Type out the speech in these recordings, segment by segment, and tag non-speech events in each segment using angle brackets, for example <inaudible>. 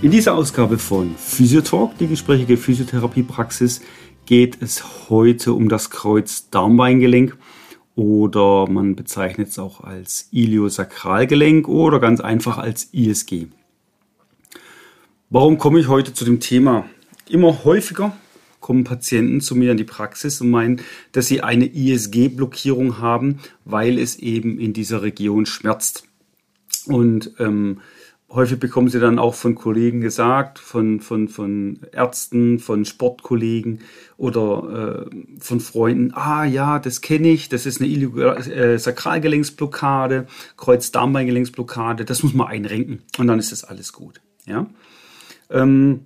In dieser Ausgabe von Physiotalk, die gesprächige Physiotherapiepraxis, geht es heute um das Kreuz-Darmbeingelenk oder man bezeichnet es auch als Iliosakralgelenk oder ganz einfach als ISG. Warum komme ich heute zu dem Thema? Immer häufiger kommen Patienten zu mir in die Praxis und meinen, dass sie eine ISG-Blockierung haben, weil es eben in dieser Region schmerzt. Und ähm, häufig bekommen sie dann auch von Kollegen gesagt, von, von, von Ärzten, von Sportkollegen oder äh, von Freunden, ah ja, das kenne ich, das ist eine äh, Sakralgelenksblockade, Kreuz-Darmbeingelenksblockade, das muss man einrenken und dann ist das alles gut. Ja? Ähm,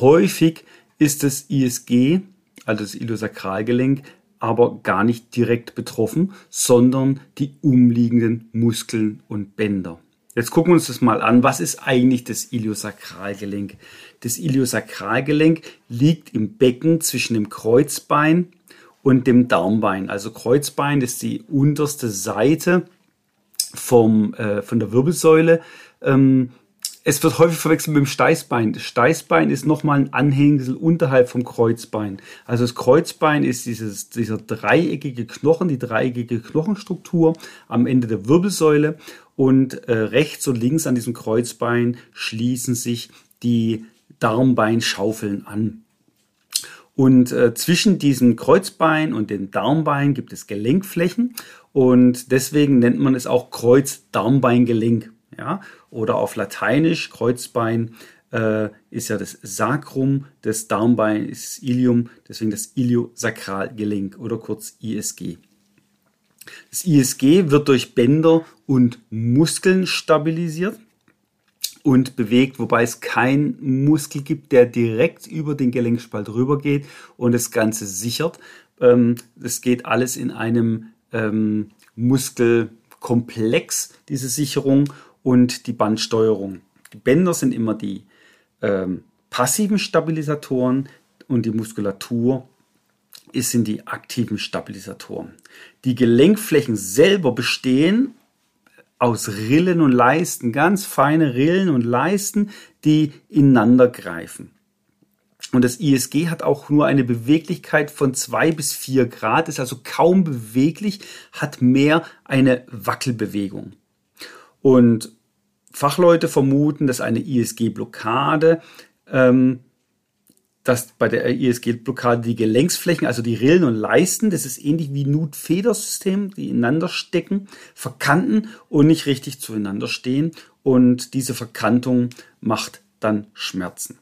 häufig ist das ISG, also das Iliosakralgelenk, aber gar nicht direkt betroffen, sondern die umliegenden Muskeln und Bänder. Jetzt gucken wir uns das mal an. Was ist eigentlich das Iliosakralgelenk? Das Iliosakralgelenk liegt im Becken zwischen dem Kreuzbein und dem Darmbein. Also Kreuzbein ist die unterste Seite vom, äh, von der Wirbelsäule. Ähm, es wird häufig verwechselt mit dem Steißbein. Das Steißbein ist nochmal ein Anhängsel unterhalb vom Kreuzbein. Also das Kreuzbein ist dieses, dieser dreieckige Knochen, die dreieckige Knochenstruktur am Ende der Wirbelsäule und äh, rechts und links an diesem Kreuzbein schließen sich die Darmbeinschaufeln an. Und äh, zwischen diesem Kreuzbein und dem Darmbein gibt es Gelenkflächen und deswegen nennt man es auch Kreuz-Darmbeingelenk. Ja? Oder auf Lateinisch Kreuzbein äh, ist ja das Sacrum, das Darmbein ist Ilium, deswegen das Iliosakralgelenk oder kurz ISG. Das ISG wird durch Bänder und Muskeln stabilisiert und bewegt, wobei es keinen Muskel gibt, der direkt über den Gelenkspalt rübergeht und das Ganze sichert. Ähm, es geht alles in einem ähm, Muskelkomplex, diese Sicherung und die Bandsteuerung. Die Bänder sind immer die ähm, passiven Stabilisatoren und die Muskulatur sind die aktiven Stabilisatoren. Die Gelenkflächen selber bestehen aus Rillen und Leisten, ganz feine Rillen und Leisten, die ineinander greifen. Und das ISG hat auch nur eine Beweglichkeit von zwei bis vier Grad, ist also kaum beweglich, hat mehr eine Wackelbewegung. Und Fachleute vermuten, dass eine ISG-Blockade, ähm, dass bei der ISG-Blockade die Gelenksflächen, also die Rillen und Leisten, das ist ähnlich wie Nut-Federsystem, die ineinander stecken, verkanten und nicht richtig zueinander stehen. Und diese Verkantung macht dann Schmerzen.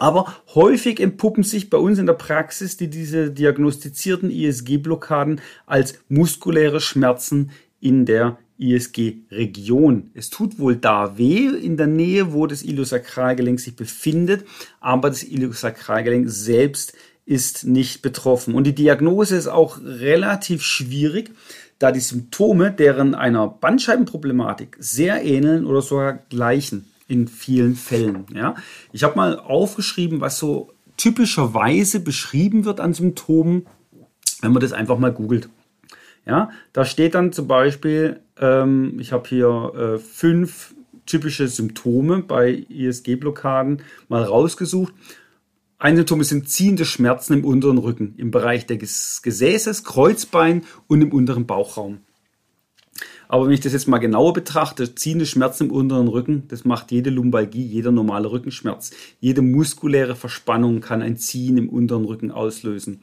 Aber häufig entpuppen sich bei uns in der Praxis die diese diagnostizierten ISG-Blockaden als muskuläre Schmerzen in der ISG-Region. Es tut wohl da weh in der Nähe, wo das Iliosakralgelenk sich befindet, aber das Iliosakralgelenk selbst ist nicht betroffen. Und die Diagnose ist auch relativ schwierig, da die Symptome deren einer Bandscheibenproblematik sehr ähneln oder sogar gleichen in vielen Fällen. Ja? Ich habe mal aufgeschrieben, was so typischerweise beschrieben wird an Symptomen, wenn man das einfach mal googelt. Ja, da steht dann zum Beispiel, ähm, ich habe hier äh, fünf typische Symptome bei ISG-Blockaden mal rausgesucht. Ein Symptom sind ziehende Schmerzen im unteren Rücken, im Bereich des Gesäßes, Kreuzbein und im unteren Bauchraum. Aber wenn ich das jetzt mal genauer betrachte, ziehende Schmerzen im unteren Rücken, das macht jede Lumbalgie, jeder normale Rückenschmerz. Jede muskuläre Verspannung kann ein Ziehen im unteren Rücken auslösen.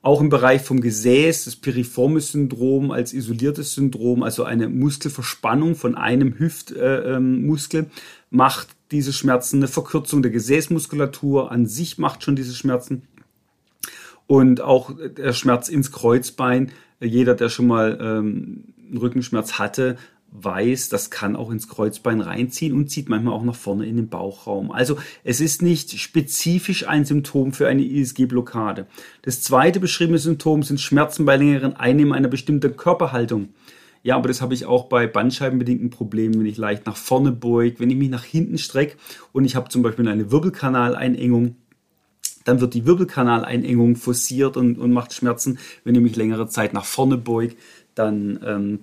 Auch im Bereich vom Gesäß, das piriformis Syndrom als isoliertes Syndrom, also eine Muskelverspannung von einem Hüftmuskel, äh, ähm, macht diese Schmerzen. Eine Verkürzung der Gesäßmuskulatur an sich macht schon diese Schmerzen. Und auch der Schmerz ins Kreuzbein. Jeder, der schon mal ähm, einen Rückenschmerz hatte, weiß, das kann auch ins Kreuzbein reinziehen und zieht manchmal auch nach vorne in den Bauchraum. Also es ist nicht spezifisch ein Symptom für eine ISG-Blockade. Das zweite beschriebene Symptom sind Schmerzen bei längeren Einnehmen einer bestimmten Körperhaltung. Ja, aber das habe ich auch bei bandscheibenbedingten Problemen, wenn ich leicht nach vorne beug, wenn ich mich nach hinten strecke und ich habe zum Beispiel eine Wirbelkanaleinengung, dann wird die Wirbelkanaleinengung forciert und, und macht Schmerzen. Wenn ich mich längere Zeit nach vorne beug, dann ähm,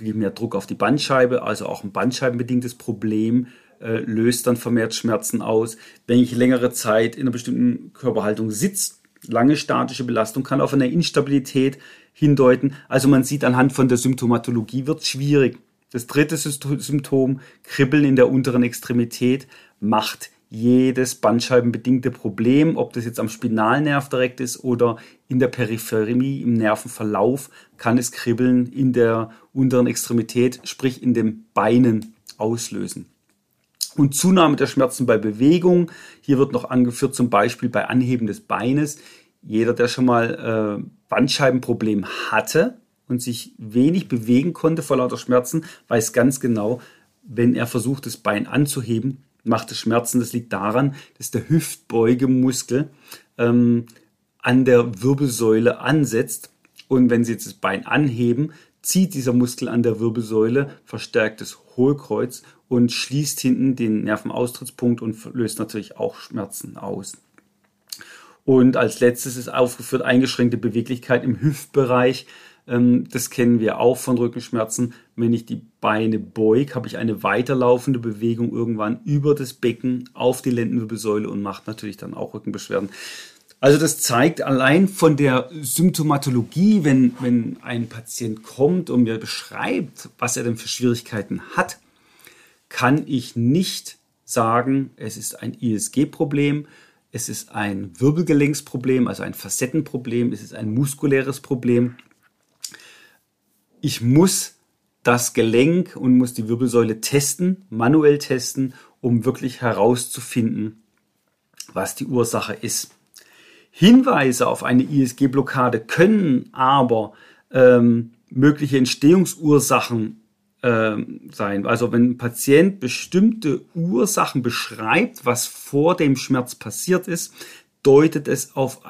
kriege ich mehr Druck auf die Bandscheibe, also auch ein bandscheibenbedingtes Problem äh, löst dann vermehrt Schmerzen aus. Wenn ich längere Zeit in einer bestimmten Körperhaltung sitze, lange statische Belastung kann auf eine Instabilität hindeuten. Also man sieht anhand von der Symptomatologie wird schwierig. Das dritte Symptom, Kribbeln in der unteren Extremität, macht jedes bandscheibenbedingte Problem, ob das jetzt am Spinalnerv direkt ist oder in der Peripherie, im Nervenverlauf, kann es Kribbeln in der unteren Extremität, sprich in den Beinen auslösen. Und Zunahme der Schmerzen bei Bewegung. Hier wird noch angeführt zum Beispiel bei Anheben des Beines. Jeder, der schon mal äh, Bandscheibenproblem hatte und sich wenig bewegen konnte vor lauter Schmerzen, weiß ganz genau, wenn er versucht, das Bein anzuheben, macht es Schmerzen. Das liegt daran, dass der Hüftbeugemuskel ähm, an der Wirbelsäule ansetzt. Und wenn Sie jetzt das Bein anheben, zieht dieser Muskel an der Wirbelsäule, verstärkt das Hohlkreuz und schließt hinten den Nervenaustrittspunkt und löst natürlich auch Schmerzen aus. Und als letztes ist aufgeführt eingeschränkte Beweglichkeit im Hüftbereich. Ähm, das kennen wir auch von Rückenschmerzen. Wenn ich die Beine beug, habe ich eine weiterlaufende Bewegung irgendwann über das Becken auf die Lendenwirbelsäule und macht natürlich dann auch Rückenbeschwerden. Also das zeigt allein von der Symptomatologie, wenn, wenn ein Patient kommt und mir beschreibt, was er denn für Schwierigkeiten hat, kann ich nicht sagen, es ist ein ISG-Problem, es ist ein Wirbelgelenksproblem, also ein Facettenproblem, es ist ein muskuläres Problem ich muss das Gelenk und muss die Wirbelsäule testen, manuell testen, um wirklich herauszufinden, was die Ursache ist. Hinweise auf eine ISG-Blockade können aber ähm, mögliche Entstehungsursachen ähm, sein. Also wenn ein Patient bestimmte Ursachen beschreibt, was vor dem Schmerz passiert ist, deutet es auf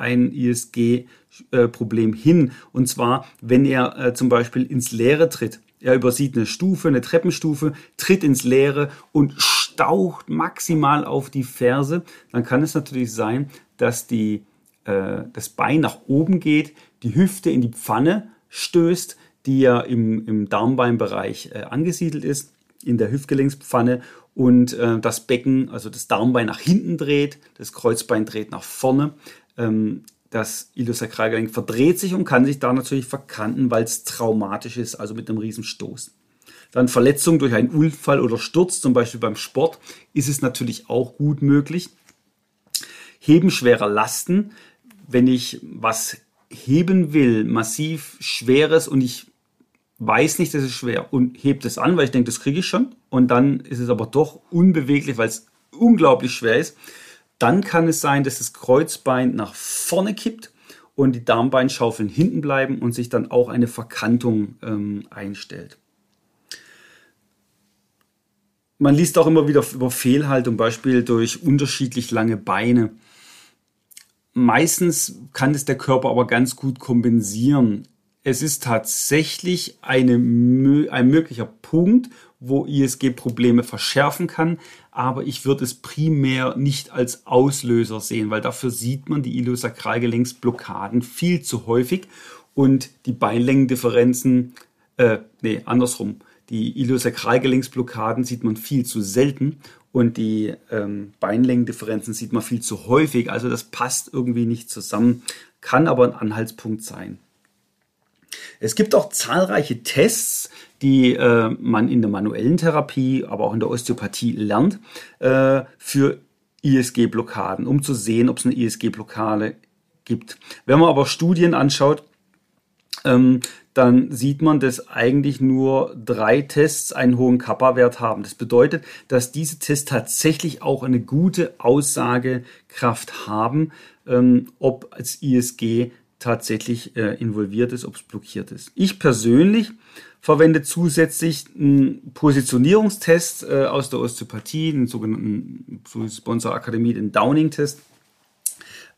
ein ISG-Problem hin. Und zwar, wenn er äh, zum Beispiel ins Leere tritt. Er übersieht eine Stufe, eine Treppenstufe, tritt ins Leere und staucht maximal auf die Ferse. Dann kann es natürlich sein, dass die, äh, das Bein nach oben geht, die Hüfte in die Pfanne stößt, die ja im, im Darmbeinbereich äh, angesiedelt ist, in der Hüftgelenkspfanne und äh, das Becken, also das Darmbein nach hinten dreht, das Kreuzbein dreht nach vorne. Ähm, das Iliosakralgelenk verdreht sich und kann sich da natürlich verkanten, weil es traumatisch ist, also mit einem Riesenstoß. Dann Verletzung durch einen Unfall oder Sturz, zum Beispiel beim Sport, ist es natürlich auch gut möglich. Heben schwerer Lasten, wenn ich was heben will, massiv schweres und ich weiß nicht, das ist schwer und hebt es an, weil ich denke, das kriege ich schon. Und dann ist es aber doch unbeweglich, weil es unglaublich schwer ist. Dann kann es sein, dass das Kreuzbein nach vorne kippt und die Darmbeinschaufeln hinten bleiben und sich dann auch eine Verkantung ähm, einstellt. Man liest auch immer wieder über Fehlhaltung, Beispiel durch unterschiedlich lange Beine. Meistens kann es der Körper aber ganz gut kompensieren es ist tatsächlich eine, ein möglicher Punkt, wo ISG Probleme verschärfen kann, aber ich würde es primär nicht als Auslöser sehen, weil dafür sieht man die Iliosakralgelenksblockaden viel zu häufig und die Beinlängendifferenzen, äh, nee, andersrum, die Iliosakralgelenksblockaden sieht man viel zu selten und die ähm, Beinlängendifferenzen sieht man viel zu häufig, also das passt irgendwie nicht zusammen, kann aber ein Anhaltspunkt sein. Es gibt auch zahlreiche Tests, die äh, man in der manuellen Therapie, aber auch in der Osteopathie lernt, äh, für ISG-Blockaden, um zu sehen, ob es eine ISG-Blockade gibt. Wenn man aber Studien anschaut, ähm, dann sieht man, dass eigentlich nur drei Tests einen hohen Kappa-Wert haben. Das bedeutet, dass diese Tests tatsächlich auch eine gute Aussagekraft haben, ähm, ob als ISG tatsächlich äh, involviert ist, ob es blockiert ist. Ich persönlich verwendet zusätzlich einen Positionierungstest äh, aus der Osteopathie, den sogenannten unserer Akademie den Downing-Test.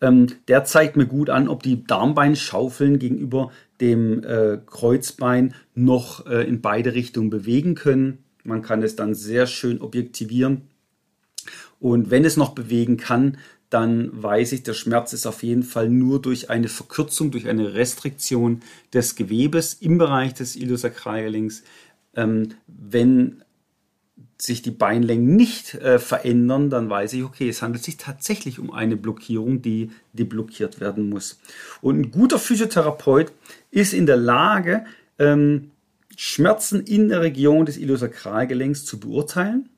Ähm, der zeigt mir gut an, ob die Darmbeinschaufeln gegenüber dem äh, Kreuzbein noch äh, in beide Richtungen bewegen können. Man kann es dann sehr schön objektivieren. Und wenn es noch bewegen kann, dann weiß ich, der Schmerz ist auf jeden Fall nur durch eine Verkürzung, durch eine Restriktion des Gewebes im Bereich des Iliosakralgelenks. Ähm, wenn sich die Beinlängen nicht äh, verändern, dann weiß ich, okay, es handelt sich tatsächlich um eine Blockierung, die deblockiert werden muss. Und ein guter Physiotherapeut ist in der Lage, ähm, Schmerzen in der Region des Iliosakralgelenks zu beurteilen,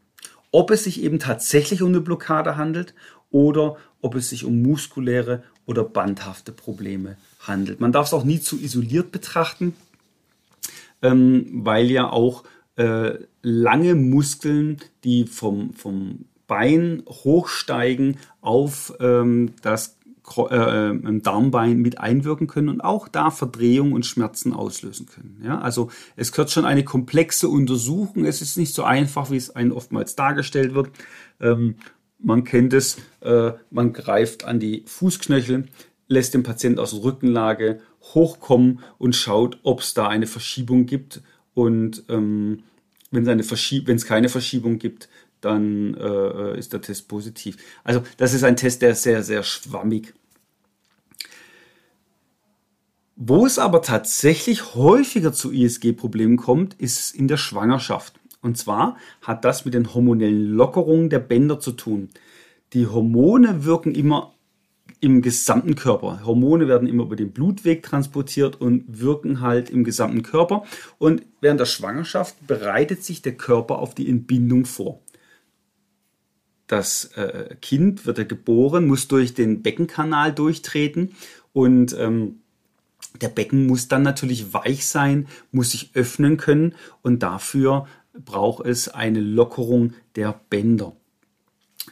ob es sich eben tatsächlich um eine Blockade handelt oder ob es sich um muskuläre oder bandhafte Probleme handelt. Man darf es auch nie zu isoliert betrachten, ähm, weil ja auch äh, lange Muskeln, die vom, vom Bein hochsteigen auf ähm, das äh, äh Darmbein mit einwirken können und auch da Verdrehung und Schmerzen auslösen können. Ja, also es gehört schon eine komplexe Untersuchung. Es ist nicht so einfach, wie es einem oftmals dargestellt wird. Ähm, man kennt es, äh, man greift an die Fußknöchel, lässt den Patienten aus der Rückenlage hochkommen und schaut, ob es da eine Verschiebung gibt. Und ähm, wenn es keine Verschiebung gibt, dann äh, ist der Test positiv. Also das ist ein Test, der ist sehr, sehr schwammig. Wo es aber tatsächlich häufiger zu ISG-Problemen kommt, ist in der Schwangerschaft. Und zwar hat das mit den hormonellen Lockerungen der Bänder zu tun. Die Hormone wirken immer im gesamten Körper. Hormone werden immer über den Blutweg transportiert und wirken halt im gesamten Körper. Und während der Schwangerschaft bereitet sich der Körper auf die Entbindung vor. Das äh, Kind wird er geboren, muss durch den Beckenkanal durchtreten und ähm, der Becken muss dann natürlich weich sein, muss sich öffnen können und dafür braucht es eine Lockerung der Bänder.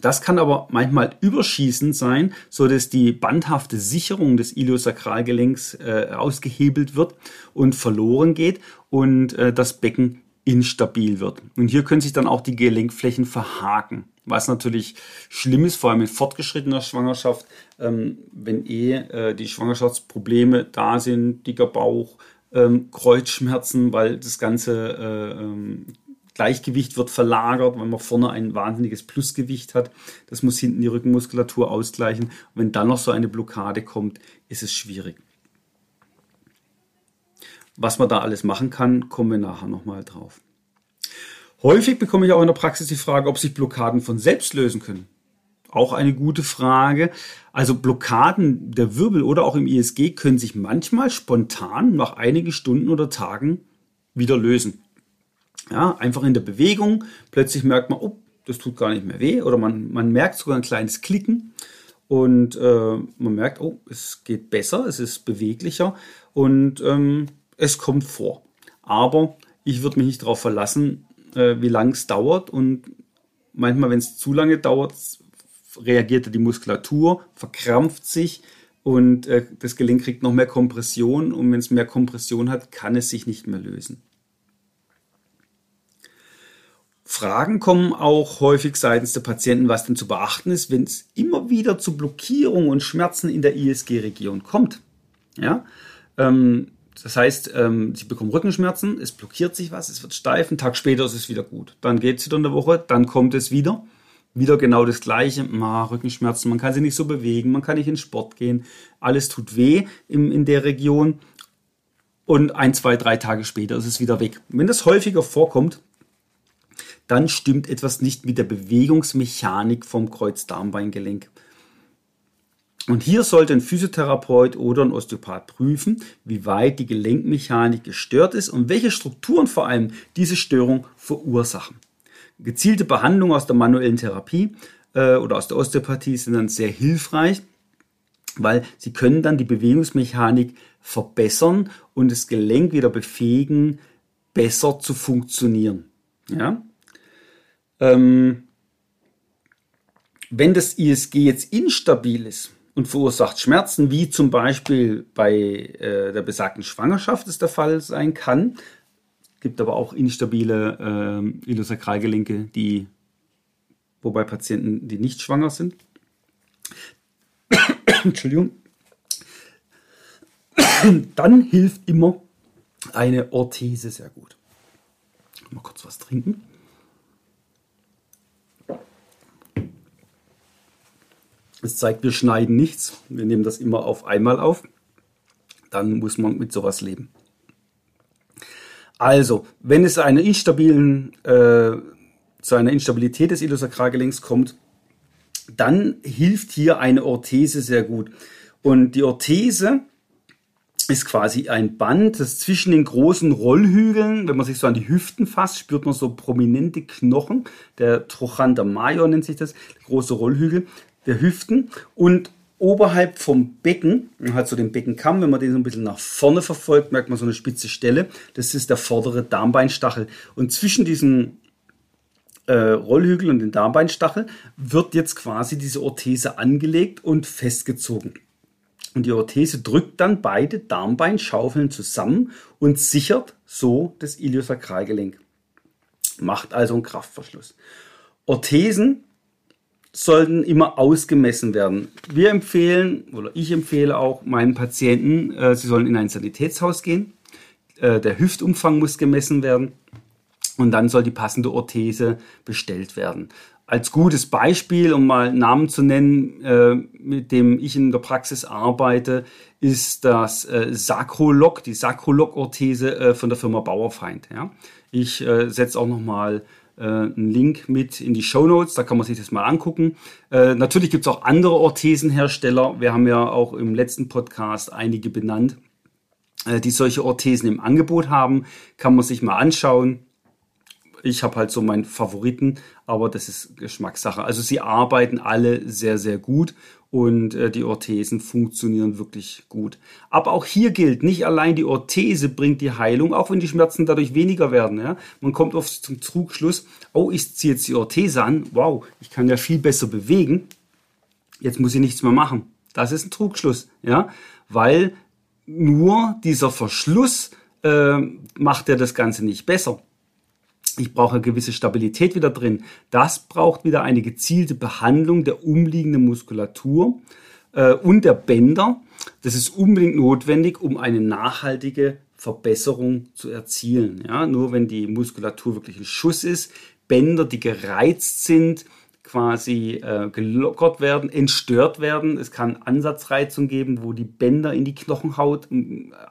Das kann aber manchmal überschießend sein, so dass die bandhafte Sicherung des Iliosakralgelenks äh, ausgehebelt wird und verloren geht und äh, das Becken instabil wird. Und hier können sich dann auch die Gelenkflächen verhaken, was natürlich schlimm ist, vor allem in fortgeschrittener Schwangerschaft, ähm, wenn eh äh, die Schwangerschaftsprobleme da sind, dicker Bauch, ähm, Kreuzschmerzen, weil das ganze äh, ähm, Gleichgewicht wird verlagert, weil man vorne ein wahnsinniges Plusgewicht hat. Das muss hinten die Rückenmuskulatur ausgleichen. Und wenn dann noch so eine Blockade kommt, ist es schwierig. Was man da alles machen kann, kommen wir nachher nochmal drauf. Häufig bekomme ich auch in der Praxis die Frage, ob sich Blockaden von selbst lösen können. Auch eine gute Frage. Also Blockaden der Wirbel oder auch im ISG können sich manchmal spontan nach einigen Stunden oder Tagen wieder lösen. Ja, einfach in der Bewegung. Plötzlich merkt man, oh, das tut gar nicht mehr weh. Oder man, man merkt sogar ein kleines Klicken. Und äh, man merkt, oh, es geht besser, es ist beweglicher und ähm, es kommt vor. Aber ich würde mich nicht darauf verlassen, äh, wie lange es dauert. Und manchmal, wenn es zu lange dauert, reagiert die Muskulatur, verkrampft sich und äh, das Gelenk kriegt noch mehr Kompression. Und wenn es mehr Kompression hat, kann es sich nicht mehr lösen. Fragen kommen auch häufig seitens der Patienten, was denn zu beachten ist, wenn es immer wieder zu Blockierungen und Schmerzen in der ISG-Region kommt. Ja, ähm, das heißt, ähm, sie bekommen Rückenschmerzen, es blockiert sich was, es wird steif, einen Tag später ist es wieder gut. Dann geht es wieder in der Woche, dann kommt es wieder. Wieder genau das Gleiche, Ma, Rückenschmerzen, man kann sich nicht so bewegen, man kann nicht in Sport gehen, alles tut weh in, in der Region und ein, zwei, drei Tage später ist es wieder weg. wenn das häufiger vorkommt, dann stimmt etwas nicht mit der Bewegungsmechanik vom Kreuzdarmbeingelenk. Und hier sollte ein Physiotherapeut oder ein Osteopath prüfen, wie weit die Gelenkmechanik gestört ist und welche Strukturen vor allem diese Störung verursachen. Gezielte Behandlungen aus der manuellen Therapie äh, oder aus der Osteopathie sind dann sehr hilfreich, weil sie können dann die Bewegungsmechanik verbessern und das Gelenk wieder befähigen, besser zu funktionieren. Ja? Ähm, wenn das ISG jetzt instabil ist und verursacht Schmerzen, wie zum Beispiel bei äh, der besagten Schwangerschaft es der Fall sein kann, gibt aber auch instabile äh, Iliosakralgelenke, die, wobei Patienten, die nicht schwanger sind. <coughs> Entschuldigung. Dann hilft immer eine Orthese sehr gut. Mal kurz was trinken. Es zeigt, wir schneiden nichts. Wir nehmen das immer auf einmal auf. Dann muss man mit sowas leben. Also, wenn es einer instabilen, äh, zu einer Instabilität des Iliosakralgelenks kommt, dann hilft hier eine Orthese sehr gut. Und die Orthese ist quasi ein Band, das zwischen den großen Rollhügeln, wenn man sich so an die Hüften fasst, spürt man so prominente Knochen. Der Trochanter major nennt sich das, große Rollhügel der Hüften und oberhalb vom Becken, hat so den Beckenkamm, wenn man den so ein bisschen nach vorne verfolgt, merkt man so eine spitze Stelle. Das ist der vordere Darmbeinstachel. Und zwischen diesen äh, Rollhügel und den Darmbeinstachel wird jetzt quasi diese Orthese angelegt und festgezogen. Und die Orthese drückt dann beide Darmbeinschaufeln zusammen und sichert so das Iliosakralgelenk. Macht also einen Kraftverschluss. Orthesen sollten immer ausgemessen werden. Wir empfehlen, oder ich empfehle auch meinen Patienten, äh, sie sollen in ein Sanitätshaus gehen. Äh, der Hüftumfang muss gemessen werden und dann soll die passende Orthese bestellt werden. Als gutes Beispiel, um mal Namen zu nennen, äh, mit dem ich in der Praxis arbeite, ist das äh, Sacrolog, die Sacrolog-Orthese äh, von der Firma Bauerfeind. Ja? Ich äh, setze auch nochmal einen Link mit in die Show Notes, da kann man sich das mal angucken. Äh, natürlich gibt es auch andere Orthesenhersteller. Wir haben ja auch im letzten Podcast einige benannt, äh, die solche Orthesen im Angebot haben. Kann man sich mal anschauen. Ich habe halt so meinen Favoriten, aber das ist Geschmackssache. Also sie arbeiten alle sehr, sehr gut und äh, die Orthesen funktionieren wirklich gut. Aber auch hier gilt, nicht allein die Orthese bringt die Heilung, auch wenn die Schmerzen dadurch weniger werden. Ja? Man kommt oft zum Trugschluss, oh, ich ziehe jetzt die Orthese an, wow, ich kann ja viel besser bewegen, jetzt muss ich nichts mehr machen. Das ist ein Trugschluss, ja, weil nur dieser Verschluss äh, macht ja das Ganze nicht besser. Ich brauche eine gewisse Stabilität wieder drin. Das braucht wieder eine gezielte Behandlung der umliegenden Muskulatur äh, und der Bänder. Das ist unbedingt notwendig, um eine nachhaltige Verbesserung zu erzielen. Ja, nur wenn die Muskulatur wirklich ein Schuss ist, Bänder, die gereizt sind, quasi äh, gelockert werden, entstört werden. Es kann Ansatzreizung geben, wo die Bänder in die Knochenhaut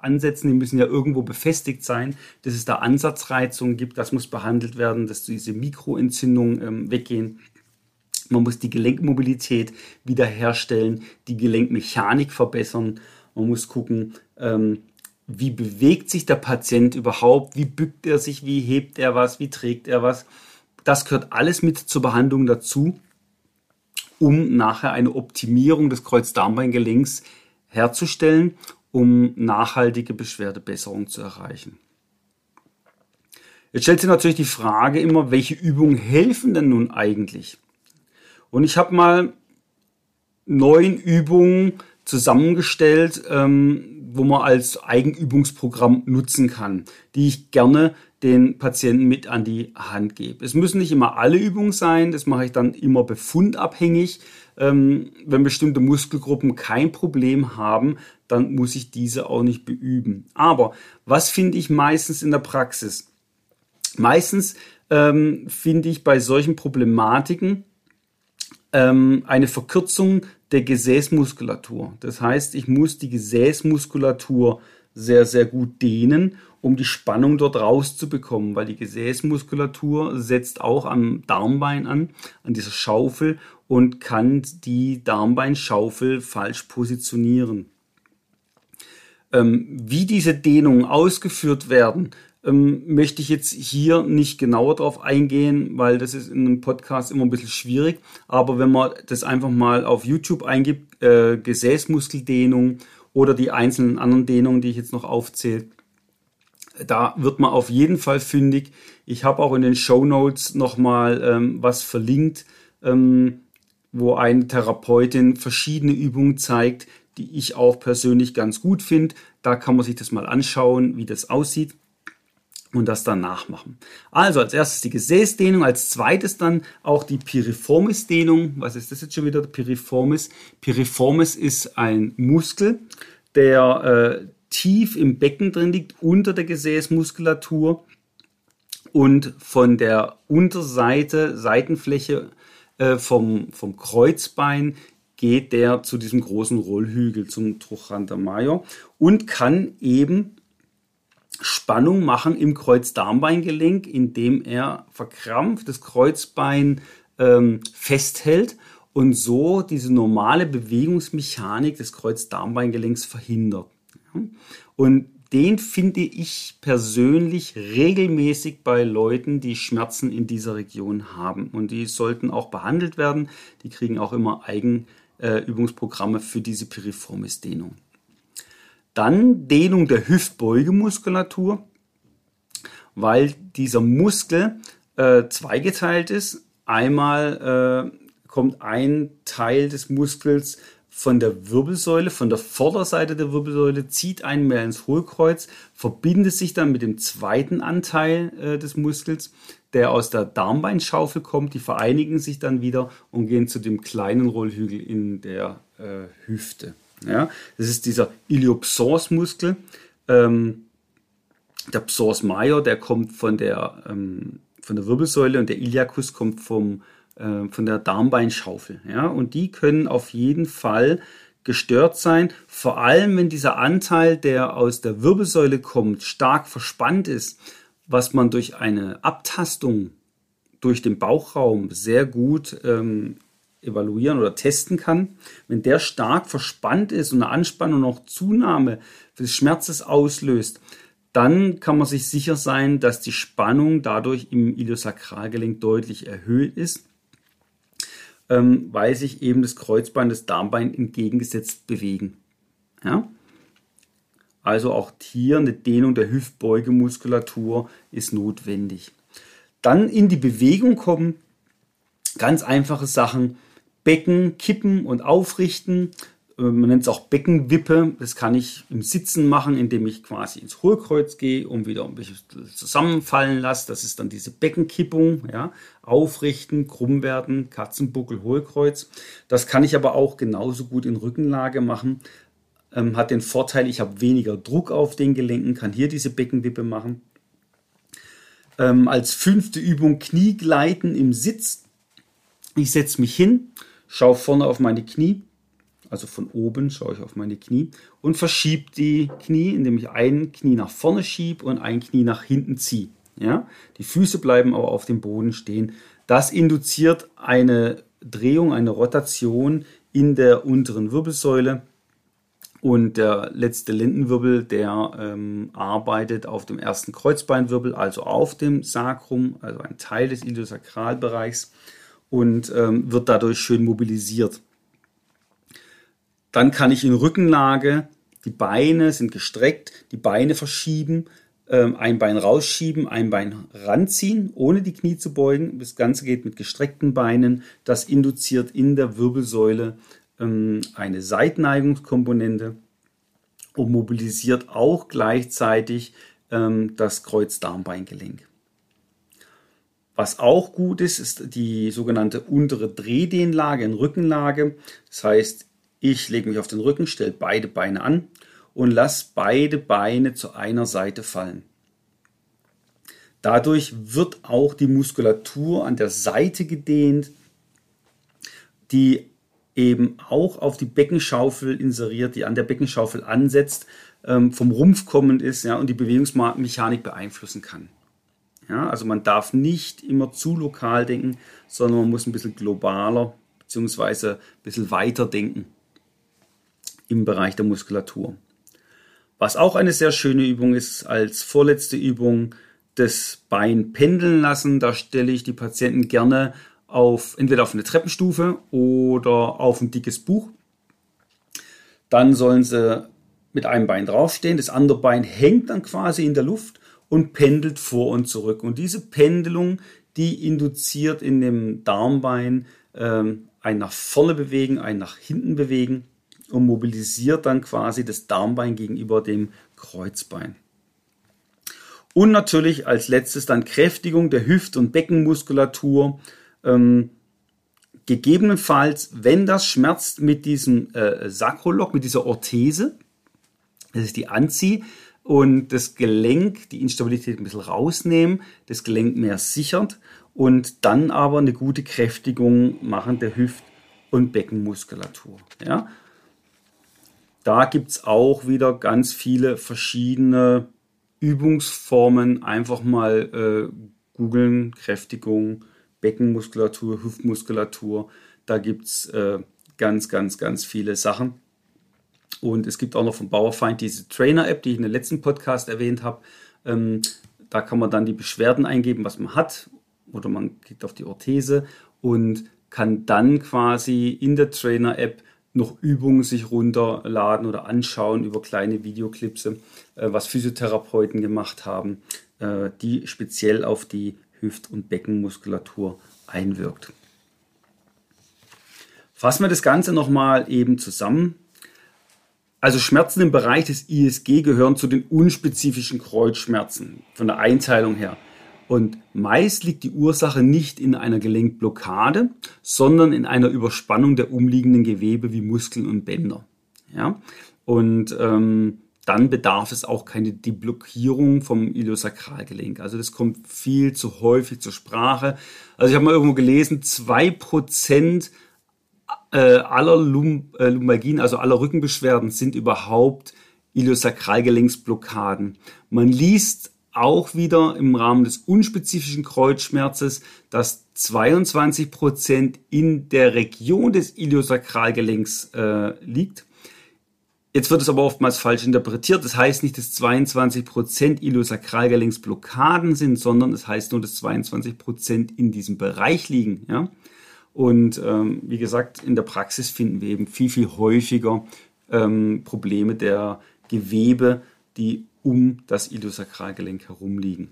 ansetzen. Die müssen ja irgendwo befestigt sein, dass es da Ansatzreizungen gibt. Das muss behandelt werden, dass diese Mikroentzündungen ähm, weggehen. Man muss die Gelenkmobilität wiederherstellen, die Gelenkmechanik verbessern. Man muss gucken, ähm, wie bewegt sich der Patient überhaupt, wie bückt er sich, wie hebt er was, wie trägt er was. Das gehört alles mit zur Behandlung dazu, um nachher eine Optimierung des Kreuzdarmbeingelenks herzustellen, um nachhaltige Beschwerdebesserung zu erreichen. Jetzt stellt sich natürlich die Frage immer, welche Übungen helfen denn nun eigentlich? Und ich habe mal neun Übungen zusammengestellt, ähm, wo man als Eigenübungsprogramm nutzen kann, die ich gerne den Patienten mit an die Hand gebe. Es müssen nicht immer alle Übungen sein, das mache ich dann immer befundabhängig. Ähm, wenn bestimmte Muskelgruppen kein Problem haben, dann muss ich diese auch nicht beüben. Aber was finde ich meistens in der Praxis? Meistens ähm, finde ich bei solchen Problematiken ähm, eine Verkürzung der Gesäßmuskulatur. Das heißt, ich muss die Gesäßmuskulatur sehr, sehr gut dehnen um die Spannung dort rauszubekommen, weil die Gesäßmuskulatur setzt auch am Darmbein an, an dieser Schaufel und kann die Darmbeinschaufel falsch positionieren. Ähm, wie diese Dehnungen ausgeführt werden, ähm, möchte ich jetzt hier nicht genauer darauf eingehen, weil das ist in einem Podcast immer ein bisschen schwierig. Aber wenn man das einfach mal auf YouTube eingibt, äh, Gesäßmuskeldehnung oder die einzelnen anderen Dehnungen, die ich jetzt noch aufzähle, da wird man auf jeden Fall fündig. Ich habe auch in den Show Notes nochmal ähm, was verlinkt, ähm, wo eine Therapeutin verschiedene Übungen zeigt, die ich auch persönlich ganz gut finde. Da kann man sich das mal anschauen, wie das aussieht. und das dann nachmachen. Also als erstes die Gesäßdehnung, als zweites dann auch die Piriformis-Dehnung. Was ist das jetzt schon wieder? Piriformis. Piriformis ist ein Muskel, der äh, tief im Becken drin liegt, unter der Gesäßmuskulatur und von der Unterseite, Seitenfläche äh, vom, vom Kreuzbein geht der zu diesem großen Rollhügel, zum Trochanter Major und kann eben Spannung machen im Kreuzdarmbeingelenk, indem er verkrampft das Kreuzbein ähm, festhält und so diese normale Bewegungsmechanik des Kreuzdarmbeingelenks verhindert. Und den finde ich persönlich regelmäßig bei Leuten, die Schmerzen in dieser Region haben. Und die sollten auch behandelt werden. Die kriegen auch immer Eigenübungsprogramme äh, für diese Piriformis-Dehnung. Dann Dehnung der Hüftbeugemuskulatur, weil dieser Muskel äh, zweigeteilt ist. Einmal äh, kommt ein Teil des Muskels von der Wirbelsäule, von der Vorderseite der Wirbelsäule, zieht einen mehr ins Hohlkreuz, verbindet sich dann mit dem zweiten Anteil äh, des Muskels, der aus der Darmbeinschaufel kommt. Die vereinigen sich dann wieder und gehen zu dem kleinen Rollhügel in der äh, Hüfte. Ja, das ist dieser Iliopsoas-Muskel. Ähm, der Psoas major, der kommt von der, ähm, von der Wirbelsäule und der Iliacus kommt vom, äh, von der Darmbeinschaufel. Ja, und die können auf jeden Fall gestört sein, vor allem wenn dieser Anteil, der aus der Wirbelsäule kommt, stark verspannt ist, was man durch eine Abtastung durch den Bauchraum sehr gut ähm, evaluieren oder testen kann. Wenn der stark verspannt ist und eine Anspannung noch Zunahme des Schmerzes auslöst, dann kann man sich sicher sein, dass die Spannung dadurch im Iliosakralgelenk deutlich erhöht ist, ähm, weil sich eben das Kreuzbein, das Darmbein entgegengesetzt bewegen. Ja? Also auch hier eine Dehnung der Hüftbeugemuskulatur ist notwendig. Dann in die Bewegung kommen, ganz einfache Sachen, Becken kippen und aufrichten. Äh, man nennt es auch Beckenwippe. Das kann ich im Sitzen machen, indem ich quasi ins Hohlkreuz gehe und wieder ein bisschen zusammenfallen lasse. Das ist dann diese Beckenkippung. Ja. Aufrichten, krumm werden, Katzenbuckel, Hohlkreuz. Das kann ich aber auch genauso gut in Rückenlage machen. Ähm, hat den Vorteil, ich habe weniger Druck auf den Gelenken, kann hier diese Beckenwippe machen. Ähm, als fünfte Übung Kniegleiten im Sitz. Ich setze mich hin schaue vorne auf meine Knie, also von oben schaue ich auf meine Knie und verschiebe die Knie, indem ich ein Knie nach vorne schiebe und ein Knie nach hinten ziehe. Ja? Die Füße bleiben aber auf dem Boden stehen. Das induziert eine Drehung, eine Rotation in der unteren Wirbelsäule. Und der letzte Lendenwirbel, der ähm, arbeitet auf dem ersten Kreuzbeinwirbel, also auf dem Sacrum, also ein Teil des Iliosakralbereichs und ähm, wird dadurch schön mobilisiert. Dann kann ich in Rückenlage, die Beine sind gestreckt, die Beine verschieben, ähm, ein Bein rausschieben, ein Bein ranziehen, ohne die Knie zu beugen. Das Ganze geht mit gestreckten Beinen. Das induziert in der Wirbelsäule ähm, eine Seitneigungskomponente und mobilisiert auch gleichzeitig ähm, das Kreuzdarmbeingelenk. Was auch gut ist, ist die sogenannte untere Drehdehnlage in Rückenlage. Das heißt, ich lege mich auf den Rücken, stelle beide Beine an und lasse beide Beine zu einer Seite fallen. Dadurch wird auch die Muskulatur an der Seite gedehnt, die eben auch auf die Beckenschaufel inseriert, die an der Beckenschaufel ansetzt, ähm, vom Rumpf kommend ist ja, und die Bewegungsmechanik beeinflussen kann. Ja, also man darf nicht immer zu lokal denken, sondern man muss ein bisschen globaler bzw. ein bisschen weiter denken im Bereich der Muskulatur. Was auch eine sehr schöne Übung ist, als vorletzte Übung das Bein pendeln lassen. Da stelle ich die Patienten gerne auf entweder auf eine Treppenstufe oder auf ein dickes Buch. Dann sollen sie mit einem Bein draufstehen, das andere Bein hängt dann quasi in der Luft und pendelt vor und zurück. Und diese Pendelung, die induziert in dem Darmbein ähm, ein nach vorne bewegen, ein nach hinten bewegen und mobilisiert dann quasi das Darmbein gegenüber dem Kreuzbein. Und natürlich als letztes dann Kräftigung der Hüft- und Beckenmuskulatur. Ähm, gegebenenfalls, wenn das schmerzt mit diesem äh, Sakrolock, mit dieser Orthese, dass ich die anziehe und das Gelenk, die Instabilität ein bisschen rausnehmen, das Gelenk mehr sichert und dann aber eine gute Kräftigung machen der Hüft- und Beckenmuskulatur. Ja? Da gibt es auch wieder ganz viele verschiedene Übungsformen. Einfach mal äh, googeln, Kräftigung, Beckenmuskulatur, Hüftmuskulatur. Da gibt es äh, ganz, ganz, ganz viele Sachen. Und es gibt auch noch von Bauerfeind diese Trainer-App, die ich in den letzten Podcast erwähnt habe. Ähm, da kann man dann die Beschwerden eingeben, was man hat. Oder man klickt auf die Orthese und kann dann quasi in der Trainer-App noch Übungen sich runterladen oder anschauen über kleine Videoclips, äh, was Physiotherapeuten gemacht haben, äh, die speziell auf die Hüft- und Beckenmuskulatur einwirkt. Fassen wir das Ganze nochmal eben zusammen. Also Schmerzen im Bereich des ISG gehören zu den unspezifischen Kreuzschmerzen von der Einteilung her. Und meist liegt die Ursache nicht in einer Gelenkblockade, sondern in einer Überspannung der umliegenden Gewebe wie Muskeln und Bänder. Ja? Und ähm, dann bedarf es auch keine Deblockierung vom Iliosakralgelenk. Also das kommt viel zu häufig zur Sprache. Also ich habe mal irgendwo gelesen, zwei Prozent äh, aller Lum äh, Lumbalgien, also aller Rückenbeschwerden sind überhaupt Iliosakralgelenksblockaden. Man liest auch wieder im Rahmen des unspezifischen Kreuzschmerzes, dass 22 Prozent in der Region des Iliosakralgelenks äh, liegt Jetzt wird es aber oftmals falsch interpretiert. Das heißt nicht, dass 22 Prozent Iliosakralgelenksblockaden sind, sondern es das heißt nur, dass 22 Prozent in diesem Bereich liegen. Ja? Und ähm, wie gesagt, in der Praxis finden wir eben viel, viel häufiger ähm, Probleme der Gewebe, die um das Iliosakralgelenk herum liegen.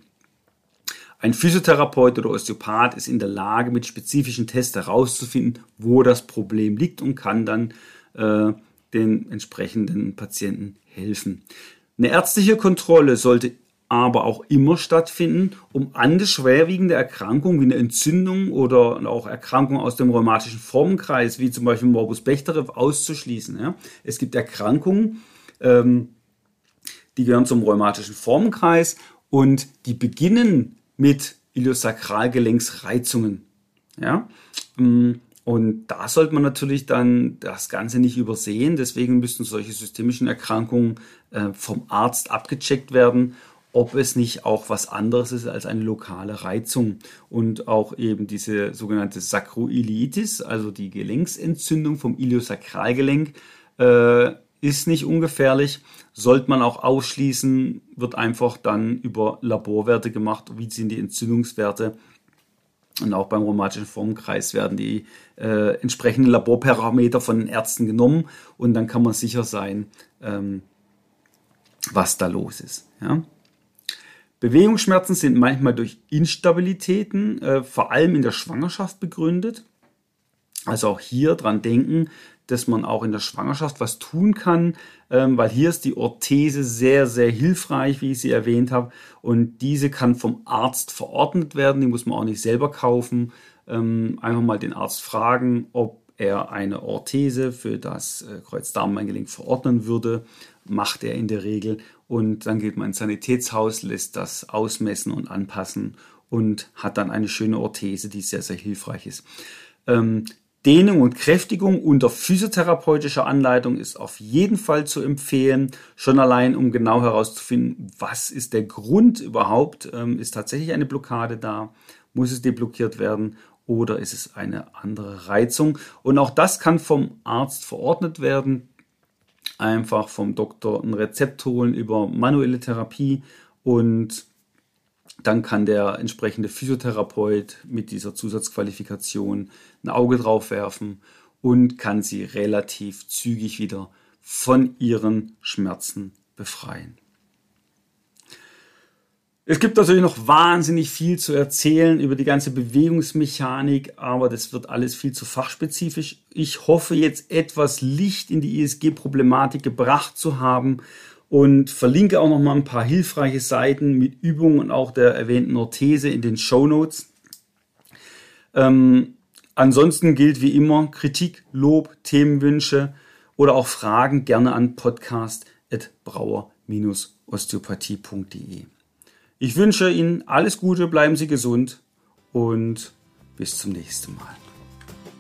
Ein Physiotherapeut oder Osteopath ist in der Lage, mit spezifischen Tests herauszufinden, wo das Problem liegt und kann dann äh, den entsprechenden Patienten helfen. Eine ärztliche Kontrolle sollte aber auch immer stattfinden, um andere schwerwiegende Erkrankungen wie eine Entzündung oder auch Erkrankungen aus dem rheumatischen Formenkreis, wie zum Beispiel Morbus Bechterew, auszuschließen. Ja. Es gibt Erkrankungen, ähm, die gehören zum rheumatischen Formenkreis und die beginnen mit Iliosakralgelenksreizungen. Ja. Ähm, und da sollte man natürlich dann das Ganze nicht übersehen. Deswegen müssten solche systemischen Erkrankungen äh, vom Arzt abgecheckt werden, ob es nicht auch was anderes ist als eine lokale Reizung. Und auch eben diese sogenannte Sacroiliitis, also die Gelenksentzündung vom Iliosakralgelenk, äh, ist nicht ungefährlich. Sollte man auch ausschließen, wird einfach dann über Laborwerte gemacht, wie sind die Entzündungswerte und auch beim rheumatischen Formkreis werden die äh, entsprechenden Laborparameter von den Ärzten genommen und dann kann man sicher sein, ähm, was da los ist. Ja? Bewegungsschmerzen sind manchmal durch Instabilitäten, äh, vor allem in der Schwangerschaft begründet. Also auch hier dran denken, dass man auch in der Schwangerschaft was tun kann, ähm, weil hier ist die Orthese sehr, sehr hilfreich, wie ich sie erwähnt habe. Und diese kann vom Arzt verordnet werden, die muss man auch nicht selber kaufen. Ähm, einfach mal den Arzt fragen, ob er eine Orthese für das äh, Kreuzdarmbeingelenk verordnen würde. Macht er in der Regel. Und dann geht man ins Sanitätshaus, lässt das ausmessen und anpassen und hat dann eine schöne Orthese, die sehr, sehr hilfreich ist. Ähm, Dehnung und Kräftigung unter physiotherapeutischer Anleitung ist auf jeden Fall zu empfehlen, schon allein um genau herauszufinden, was ist der Grund überhaupt, ähm, ist tatsächlich eine Blockade da, muss es deblockiert werden? Oder ist es eine andere Reizung. Und auch das kann vom Arzt verordnet werden, einfach vom Doktor ein Rezept holen über manuelle Therapie und dann kann der entsprechende Physiotherapeut mit dieser Zusatzqualifikation ein Auge drauf werfen und kann sie relativ zügig wieder von ihren Schmerzen befreien. Es gibt natürlich noch wahnsinnig viel zu erzählen über die ganze Bewegungsmechanik, aber das wird alles viel zu fachspezifisch. Ich hoffe jetzt etwas Licht in die ISG-Problematik gebracht zu haben und verlinke auch noch mal ein paar hilfreiche Seiten mit Übungen und auch der erwähnten Orthese in den Show Notes. Ähm, ansonsten gilt wie immer Kritik, Lob, Themenwünsche oder auch Fragen gerne an podcast.brauer-osteopathie.de. Ich wünsche Ihnen alles Gute, bleiben Sie gesund und bis zum nächsten Mal.